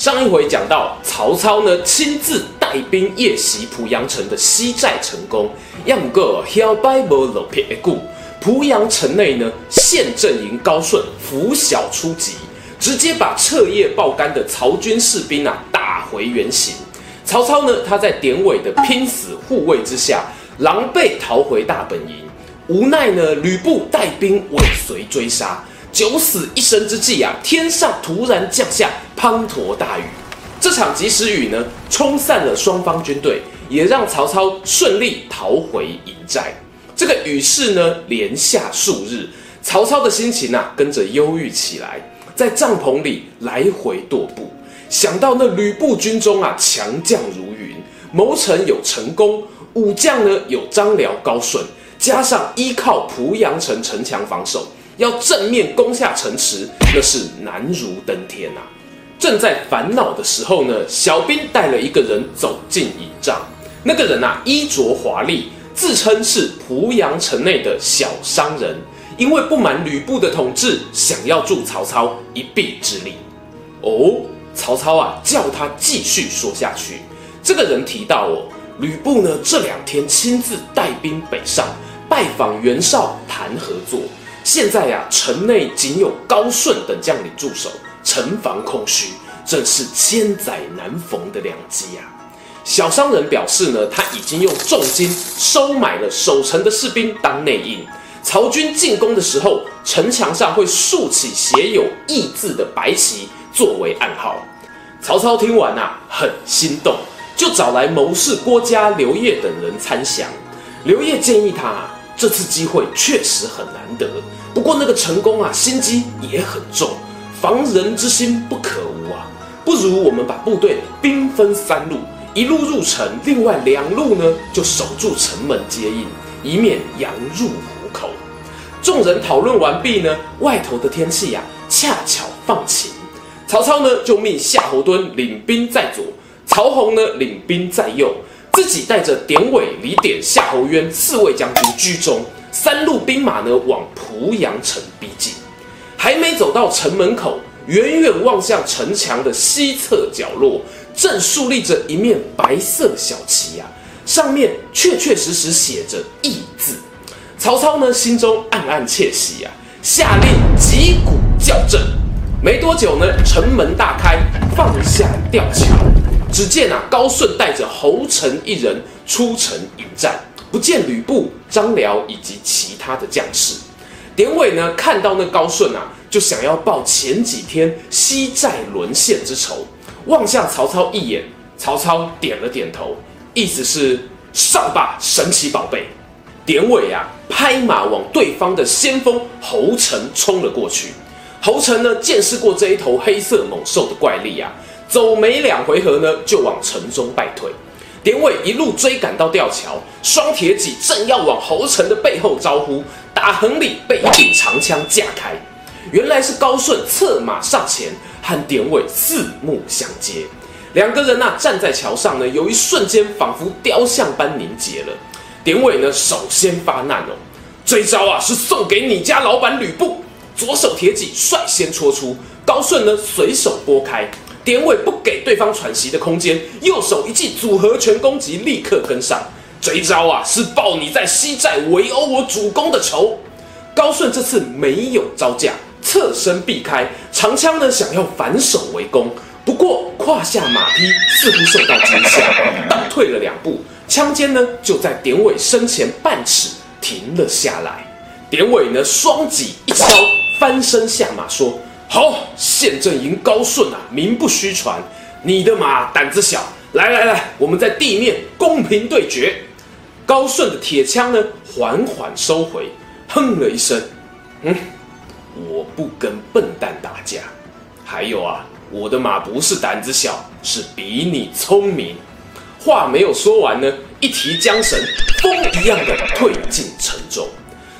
上一回讲到曹操呢，亲自带兵夜袭濮阳城的西寨成功，要不过小白无路撇故，濮阳城内呢，县阵营高顺拂晓出击，直接把彻夜爆肝的曹军士兵啊打回原形。曹操呢，他在典韦的拼死护卫之下，狼狈逃回大本营，无奈呢，吕布带兵尾随追杀。九死一生之际啊，天上突然降下滂沱大雨。这场及时雨呢，冲散了双方军队，也让曹操顺利逃回营寨。这个雨势呢，连下数日，曹操的心情啊，跟着忧郁起来，在帐篷里来回踱步。想到那吕布军中啊，强将如云，谋臣有陈宫，武将呢有张辽、高顺，加上依靠濮阳城城墙防守。要正面攻下城池，那是难如登天啊！正在烦恼的时候呢，小兵带了一个人走进营帐。那个人啊，衣着华丽，自称是濮阳城内的小商人，因为不满吕布的统治，想要助曹操一臂之力。哦，曹操啊，叫他继续说下去。这个人提到哦，吕布呢，这两天亲自带兵北上，拜访袁绍谈合作。现在呀、啊，城内仅有高顺等将领驻守，城防空虚，正是千载难逢的良机、啊。小商人表示呢，他已经用重金收买了守城的士兵当内应，曹军进攻的时候，城墙上会竖起写有“义”字的白旗作为暗号。曹操听完啊，很心动，就找来谋士郭嘉、刘烨等人参详。刘烨建议他。这次机会确实很难得，不过那个陈宫啊，心机也很重，防人之心不可无啊。不如我们把部队兵分三路，一路入城，另外两路呢就守住城门接应，以免羊入虎口。众人讨论完毕呢，外头的天气呀、恰巧放晴，曹操呢就命夏侯惇领兵在左，曹洪呢领兵在右。自己带着典韦、李典、夏侯渊四位将军居中，三路兵马呢往濮阳城逼近。还没走到城门口，远远望向城墙的西侧角落，正竖立着一面白色小旗呀、啊，上面确确实实写着“义”字。曹操呢心中暗暗窃喜呀、啊，下令击鼓叫阵。没多久呢，城门大开，放下吊桥。只见啊，高顺带着侯成一人出城迎战，不见吕布、张辽以及其他的将士。典韦呢，看到那高顺啊，就想要报前几天西寨沦陷之仇，望向曹操一眼。曹操点了点头，意思是上吧，神奇宝贝。典韦啊，拍马往对方的先锋侯成冲了过去。侯成呢，见识过这一头黑色猛兽的怪力啊。走没两回合呢，就往城中败退。典韦一路追赶到吊桥，双铁戟正要往侯成的背后招呼，打横里被一柄长枪架开。原来是高顺策马上前，和典韦四目相接。两个人呐、站在桥上呢，有一瞬间仿佛雕像般凝结了。典韦呢首先发难哦，这一招啊是送给你家老板吕布。左手铁戟率先戳出，高顺呢随手拨开。典韦不给对方喘息的空间，右手一记组合拳攻击，立刻跟上。这一招啊，是报你在西寨围殴我主公的仇。高顺这次没有招架，侧身避开长枪呢，想要反手围攻，不过胯下马匹似乎受到惊吓，倒退了两步，枪尖呢就在典韦身前半尺停了下来。典韦呢双戟一敲，翻身下马说。好，县镇营高顺啊，名不虚传。你的马胆子小，来来来，我们在地面公平对决。高顺的铁枪呢，缓缓收回，哼了一声，嗯，我不跟笨蛋打架。还有啊，我的马不是胆子小，是比你聪明。话没有说完呢，一提缰绳，风一样的退进城中。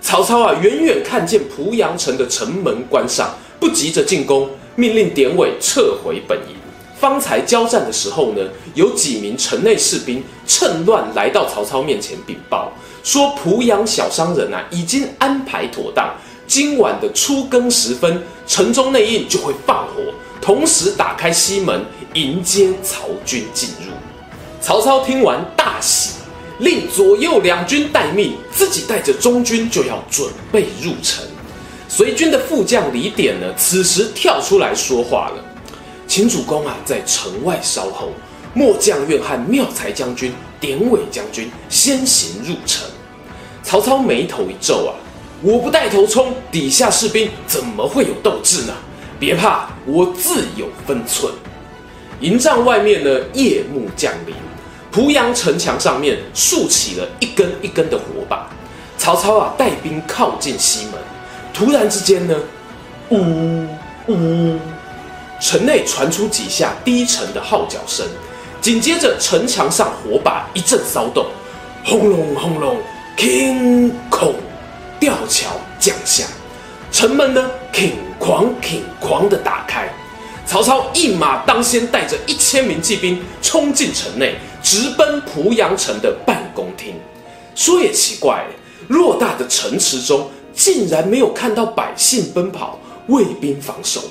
曹操啊，远远看见濮阳城的城门关上，不急着进攻，命令典韦撤回本营。方才交战的时候呢，有几名城内士兵趁乱来到曹操面前禀报，说濮阳小商人啊，已经安排妥当，今晚的初更时分，城中内应就会放火，同时打开西门迎接曹军进入。曹操听完大喜。令左右两军待命，自己带着中军就要准备入城。随军的副将李典呢，此时跳出来说话了：“请主公啊，在城外稍候，末将愿和妙才将军、典韦将军先行入城。”曹操眉头一皱啊：“我不带头冲，底下士兵怎么会有斗志呢？别怕，我自有分寸。”营帐外面呢，夜幕降临。濮阳城墙上面竖起了一根一根的火把，曹操啊带兵靠近西门，突然之间呢，呜呜，城内传出几下低沉的号角声，紧接着城墙上火把一阵骚动，轰隆轰隆，哐哐，吊桥降下，城门呢，哐哐哐哐的打开。曹操一马当先，带着一千名骑兵冲进城内，直奔濮阳城的办公厅。说也奇怪，偌大的城池中，竟然没有看到百姓奔跑、卫兵防守。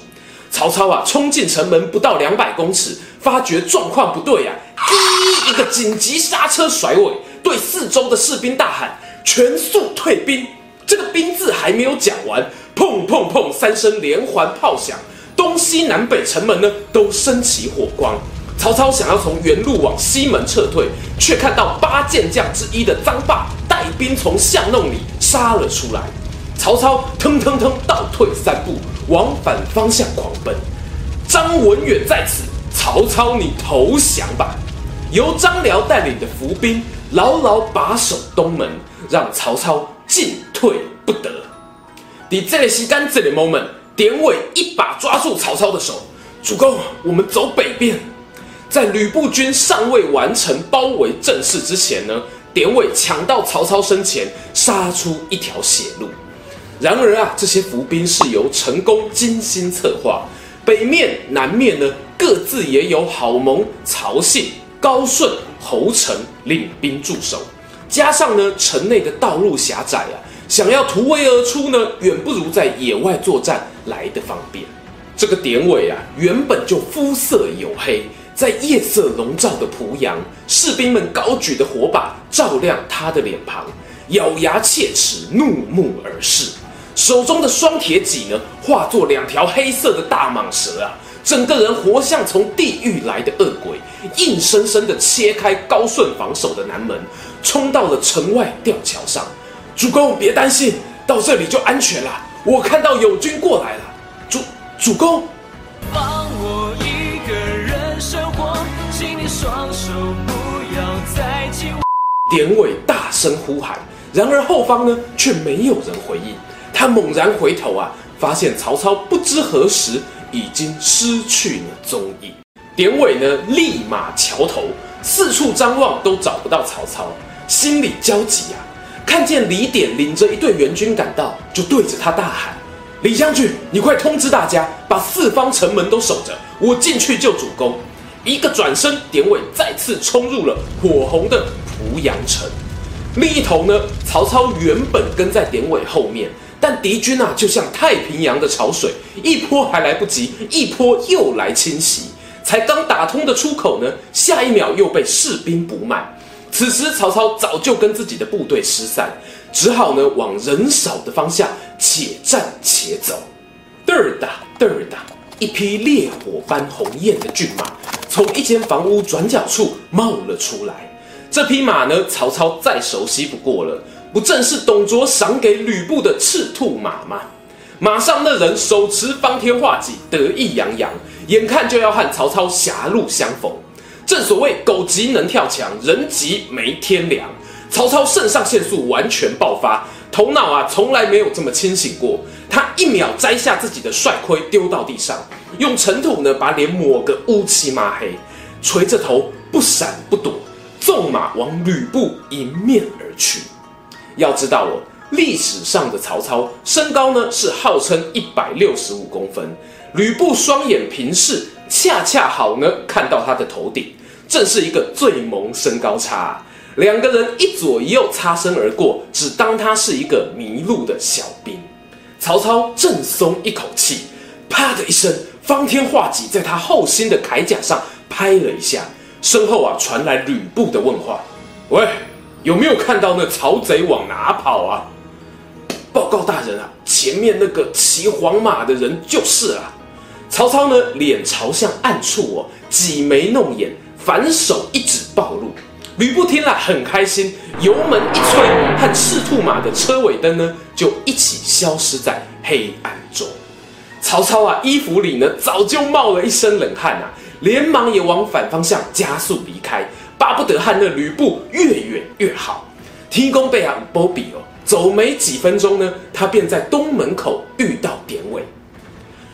曹操啊，冲进城门不到两百公尺，发觉状况不对啊，第一个紧急刹车甩尾，对四周的士兵大喊：“全速退兵！”这个“兵”字还没有讲完，砰砰砰三声连环炮响。东西南北城门呢都升起火光，曹操想要从原路往西门撤退，却看到八健将之一的张霸带兵从巷弄里杀了出来。曹操腾腾腾倒退三步，往反方向狂奔。张文远在此，曹操你投降吧！由张辽带领的伏兵牢牢把守东门，让曹操进退不得。在这个时间，这个 moment。典韦一把抓住曹操的手，主公，我们走北边。在吕布军尚未完成包围阵势之前呢，典韦抢到曹操身前，杀出一条血路。然而啊，这些伏兵是由成功精心策划，北面、南面呢，各自也有郝萌、曹信、高顺、侯成领兵驻守，加上呢，城内的道路狭窄啊。想要突围而出呢，远不如在野外作战来得方便。这个典韦啊，原本就肤色黝黑，在夜色笼罩的濮阳，士兵们高举的火把照亮他的脸庞，咬牙切齿，怒目而视，手中的双铁戟呢，化作两条黑色的大蟒蛇啊，整个人活像从地狱来的恶鬼，硬生生的切开高顺防守的南门，冲到了城外吊桥上。主公别担心，到这里就安全了。我看到友军过来了。主主公，放我一个人生活，请你双手不要再紧握。典韦大声呼喊，然而后方呢却没有人回应。他猛然回头啊，发现曹操不知何时已经失去了踪影。典韦呢立马桥头四处张望，都找不到曹操，心里焦急啊。看见李典领着一队援军赶到，就对着他大喊：“李将军，你快通知大家，把四方城门都守着，我进去救主公。”一个转身，典韦再次冲入了火红的濮阳城。另一头呢，曹操原本跟在典韦后面，但敌军啊，就像太平洋的潮水，一波还来不及，一波又来侵袭。才刚打通的出口呢，下一秒又被士兵补满。此时，曹操早就跟自己的部队失散，只好呢往人少的方向且战且走。嘚儿哒嘚儿哒，一匹烈火般红艳的骏马从一间房屋转角处冒了出来。这匹马呢，曹操再熟悉不过了，不正是董卓赏给吕布的赤兔马吗？马上那人手持方天画戟，得意洋洋，眼看就要和曹操狭路相逢。正所谓狗急能跳墙，人急没天良。曹操肾上腺素完全爆发，头脑啊从来没有这么清醒过。他一秒摘下自己的帅盔丢到地上，用尘土呢把脸抹个乌漆嘛黑，垂着头不闪不躲，纵马往吕布迎面而去。要知道哦，历史上的曹操身高呢是号称一百六十五公分，吕布双眼平视，恰恰好呢看到他的头顶，正是一个最萌身高差。两个人一左一右擦身而过，只当他是一个迷路的小兵。曹操正松一口气，啪的一声，方天画戟在他后心的铠甲上拍了一下。身后啊，传来吕布的问话：“喂，有没有看到那曹贼往哪跑啊？”报告大人啊，前面那个骑黄马的人就是啊。曹操呢，脸朝向暗处哦，挤眉弄眼，反手一指暴露。吕布听了很开心，油门一催，和赤兔马的车尾灯呢，就一起消失在黑暗中。曹操啊，衣服里呢，早就冒了一身冷汗啊。连忙也往反方向加速离开，巴不得和那吕布越远越好。提公伯啊，波比哦，走没几分钟呢，他便在东门口遇到典韦。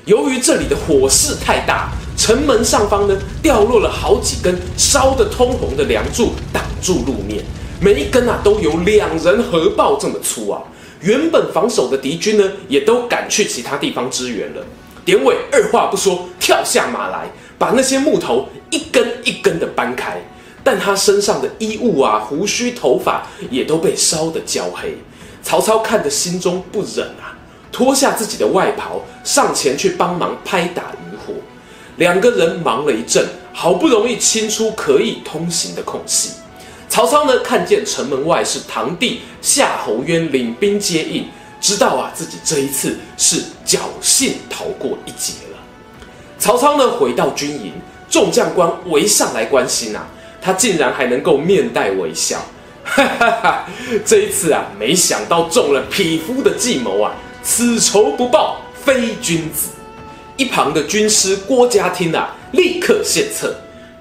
由于这里的火势太大，城门上方呢掉落了好几根烧得通红的梁柱，挡住路面，每一根啊都有两人合抱这么粗啊。原本防守的敌军呢，也都赶去其他地方支援了。典韦二话不说，跳下马来。把那些木头一根一根的搬开，但他身上的衣物啊、胡须、头发也都被烧得焦黑。曹操看得心中不忍啊，脱下自己的外袍，上前去帮忙拍打余火。两个人忙了一阵，好不容易清出可以通行的空隙。曹操呢，看见城门外是堂弟夏侯渊领兵接应，知道啊，自己这一次是侥幸逃过一劫了。曹操呢，回到军营，众将官围上来关心啊，他竟然还能够面带微笑，哈哈哈！这一次啊，没想到中了匹夫的计谋啊，此仇不报非君子。一旁的军师郭嘉听啊，立刻献策，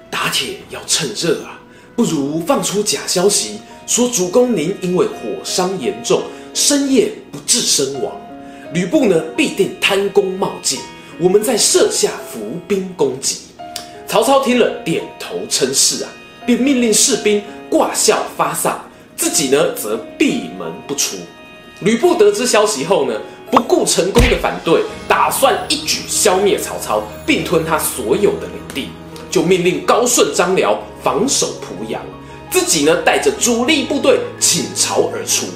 打铁要趁热啊，不如放出假消息，说主公您因为火伤严重，深夜不治身亡，吕布呢必定贪功冒进。我们在设下伏兵攻击，曹操听了点头称是啊，便命令士兵挂孝发丧，自己呢则闭门不出。吕布得知消息后呢，不顾成功的反对，打算一举消灭曹操，并吞他所有的领地，就命令高顺、张辽防守濮阳，自己呢带着主力部队倾巢而出。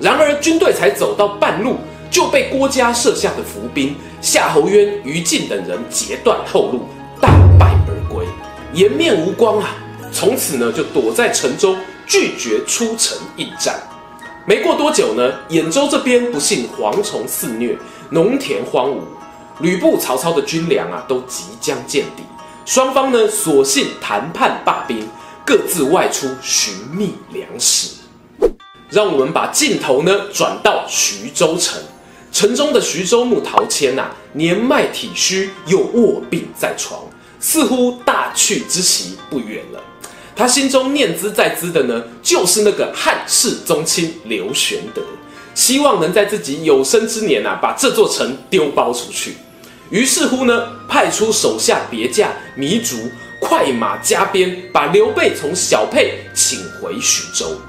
然而军队才走到半路，就被郭嘉设下的伏兵。夏侯渊、于禁等人截断后路，大败而归，颜面无光啊！从此呢，就躲在城中，拒绝出城应战。没过多久呢，兖州这边不幸蝗虫肆虐，农田荒芜，吕布、曹操的军粮啊，都即将见底。双方呢，索性谈判罢兵，各自外出寻觅粮食。让我们把镜头呢，转到徐州城。城中的徐州牧陶谦呐，年迈体虚，又卧病在床，似乎大去之期不远了。他心中念兹在兹的呢，就是那个汉室宗亲刘玄德，希望能在自己有生之年啊，把这座城丢包出去。于是乎呢，派出手下别驾糜竺，快马加鞭，把刘备从小沛请回徐州。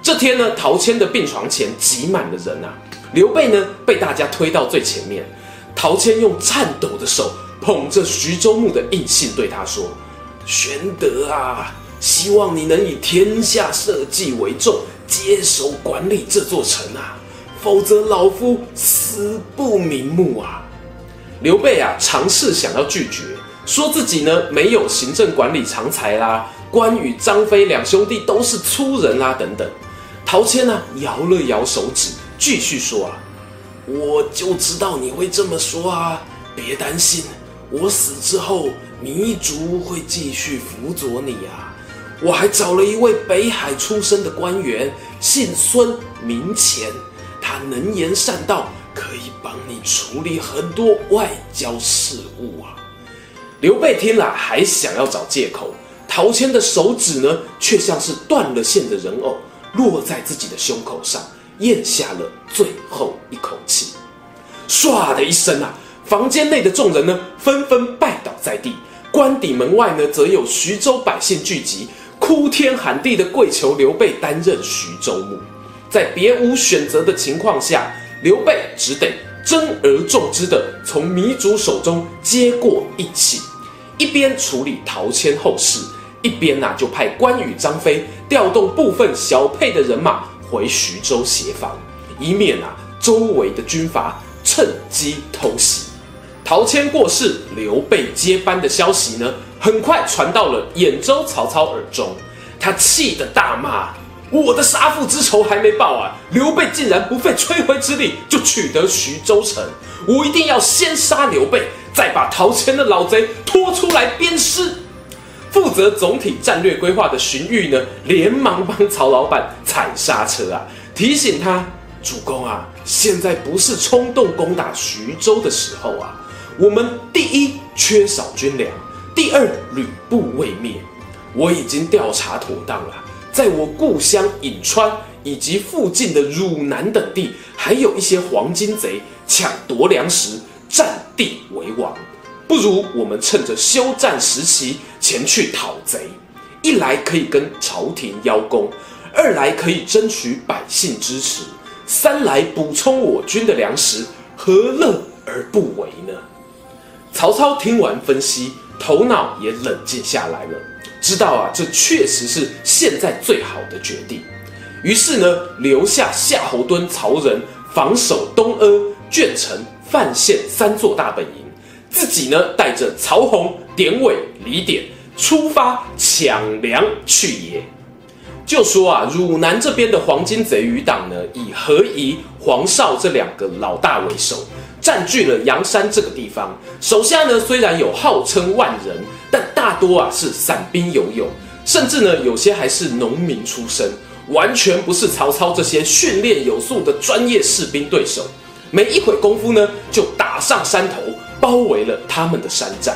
这天呢，陶谦的病床前挤满了人啊。刘备呢，被大家推到最前面。陶谦用颤抖的手捧着徐州牧的印信，对他说：“玄德啊，希望你能以天下社稷为重，接手管理这座城啊，否则老夫死不瞑目啊！”刘备啊，尝试想要拒绝，说自己呢没有行政管理长才啦，关羽、张飞两兄弟都是粗人啦，等等。陶谦呢，摇了摇手指。继续说啊，我就知道你会这么说啊！别担心，我死之后，糜竺会继续辅佐你啊！我还找了一位北海出身的官员，姓孙，名乾，他能言善道，可以帮你处理很多外交事务啊！刘备听了，还想要找借口，陶谦的手指呢，却像是断了线的人偶，落在自己的胸口上。咽下了最后一口气，唰的一声啊，房间内的众人呢纷纷拜倒在地，官邸门外呢则有徐州百姓聚集，哭天喊地的跪求刘备担任徐州牧。在别无选择的情况下，刘备只得珍而重之的从糜竺手中接过一起，一边处理陶谦后事，一边呐、啊、就派关羽、张飞调动部分小沛的人马回徐州协防，以免啊周围的军阀趁机偷袭。陶谦过世，刘备接班的消息呢，很快传到了兖州曹操耳中，他气得大骂。我的杀父之仇还没报啊！刘备竟然不费吹灰之力就取得徐州城，我一定要先杀刘备，再把陶谦的老贼拖出来鞭尸。负责总体战略规划的荀彧呢，连忙帮曹老板踩刹车啊，提醒他：主公啊，现在不是冲动攻打徐州的时候啊！我们第一缺少军粮，第二吕布未灭，我已经调查妥当了。在我故乡颍川以及附近的汝南等地，还有一些黄巾贼抢夺粮食，占地为王。不如我们趁着休战时期前去讨贼，一来可以跟朝廷邀功，二来可以争取百姓支持，三来补充我军的粮食，何乐而不为呢？曹操听完分析，头脑也冷静下来了。知道啊，这确实是现在最好的决定。于是呢，留下夏侯惇、曹仁防守东阿、鄄城、范县三座大本营，自己呢带着曹洪、典韦、李典出发抢粮去也。就说啊，汝南这边的黄巾贼余党呢，以何仪、黄绍这两个老大为首，占据了阳山这个地方。手下呢虽然有号称万人，但大多啊是散兵游勇，甚至呢有些还是农民出身，完全不是曹操这些训练有素的专业士兵对手。没一会功夫呢，就打上山头，包围了他们的山寨。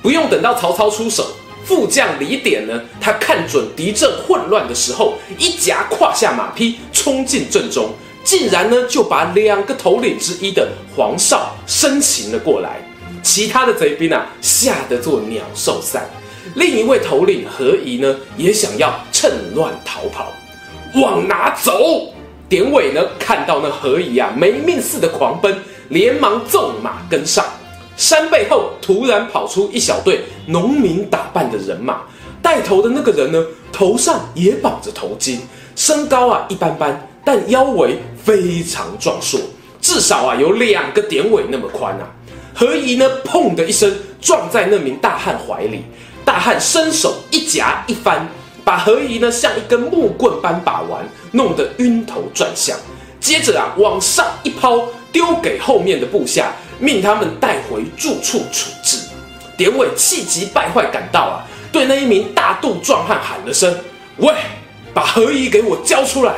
不用等到曹操出手。副将李典呢，他看准敌阵混乱的时候，一夹胯下马匹，冲进阵中，竟然呢就把两个头领之一的黄少生擒了过来。其他的贼兵啊，吓得作鸟兽散。另一位头领何仪呢，也想要趁乱逃跑，往哪走？典韦呢，看到那何仪啊没命似的狂奔，连忙纵马跟上。山背后突然跑出一小队农民打扮的人马，带头的那个人呢，头上也绑着头巾，身高啊一般般，但腰围非常壮硕，至少啊有两个典韦那么宽啊。何仪呢，砰的一声撞在那名大汉怀里，大汉伸手一夹一翻，把何仪呢像一根木棍般把玩，弄得晕头转向，接着啊往上一抛，丢给后面的部下。命他们带回住处处置。典韦气急败坏赶到啊，对那一名大肚壮汉喊了声：“喂，把何仪给我交出来！”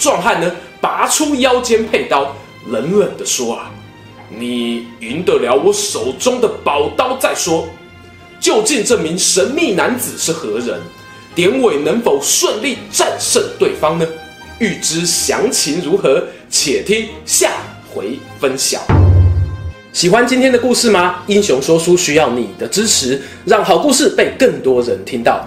壮汉呢，拔出腰间佩刀，冷冷地说：“啊，你赢得了我手中的宝刀再说。究竟这名神秘男子是何人？典韦能否顺利战胜对方呢？欲知详情如何，且听下回分晓。喜欢今天的故事吗？英雄说书需要你的支持，让好故事被更多人听到。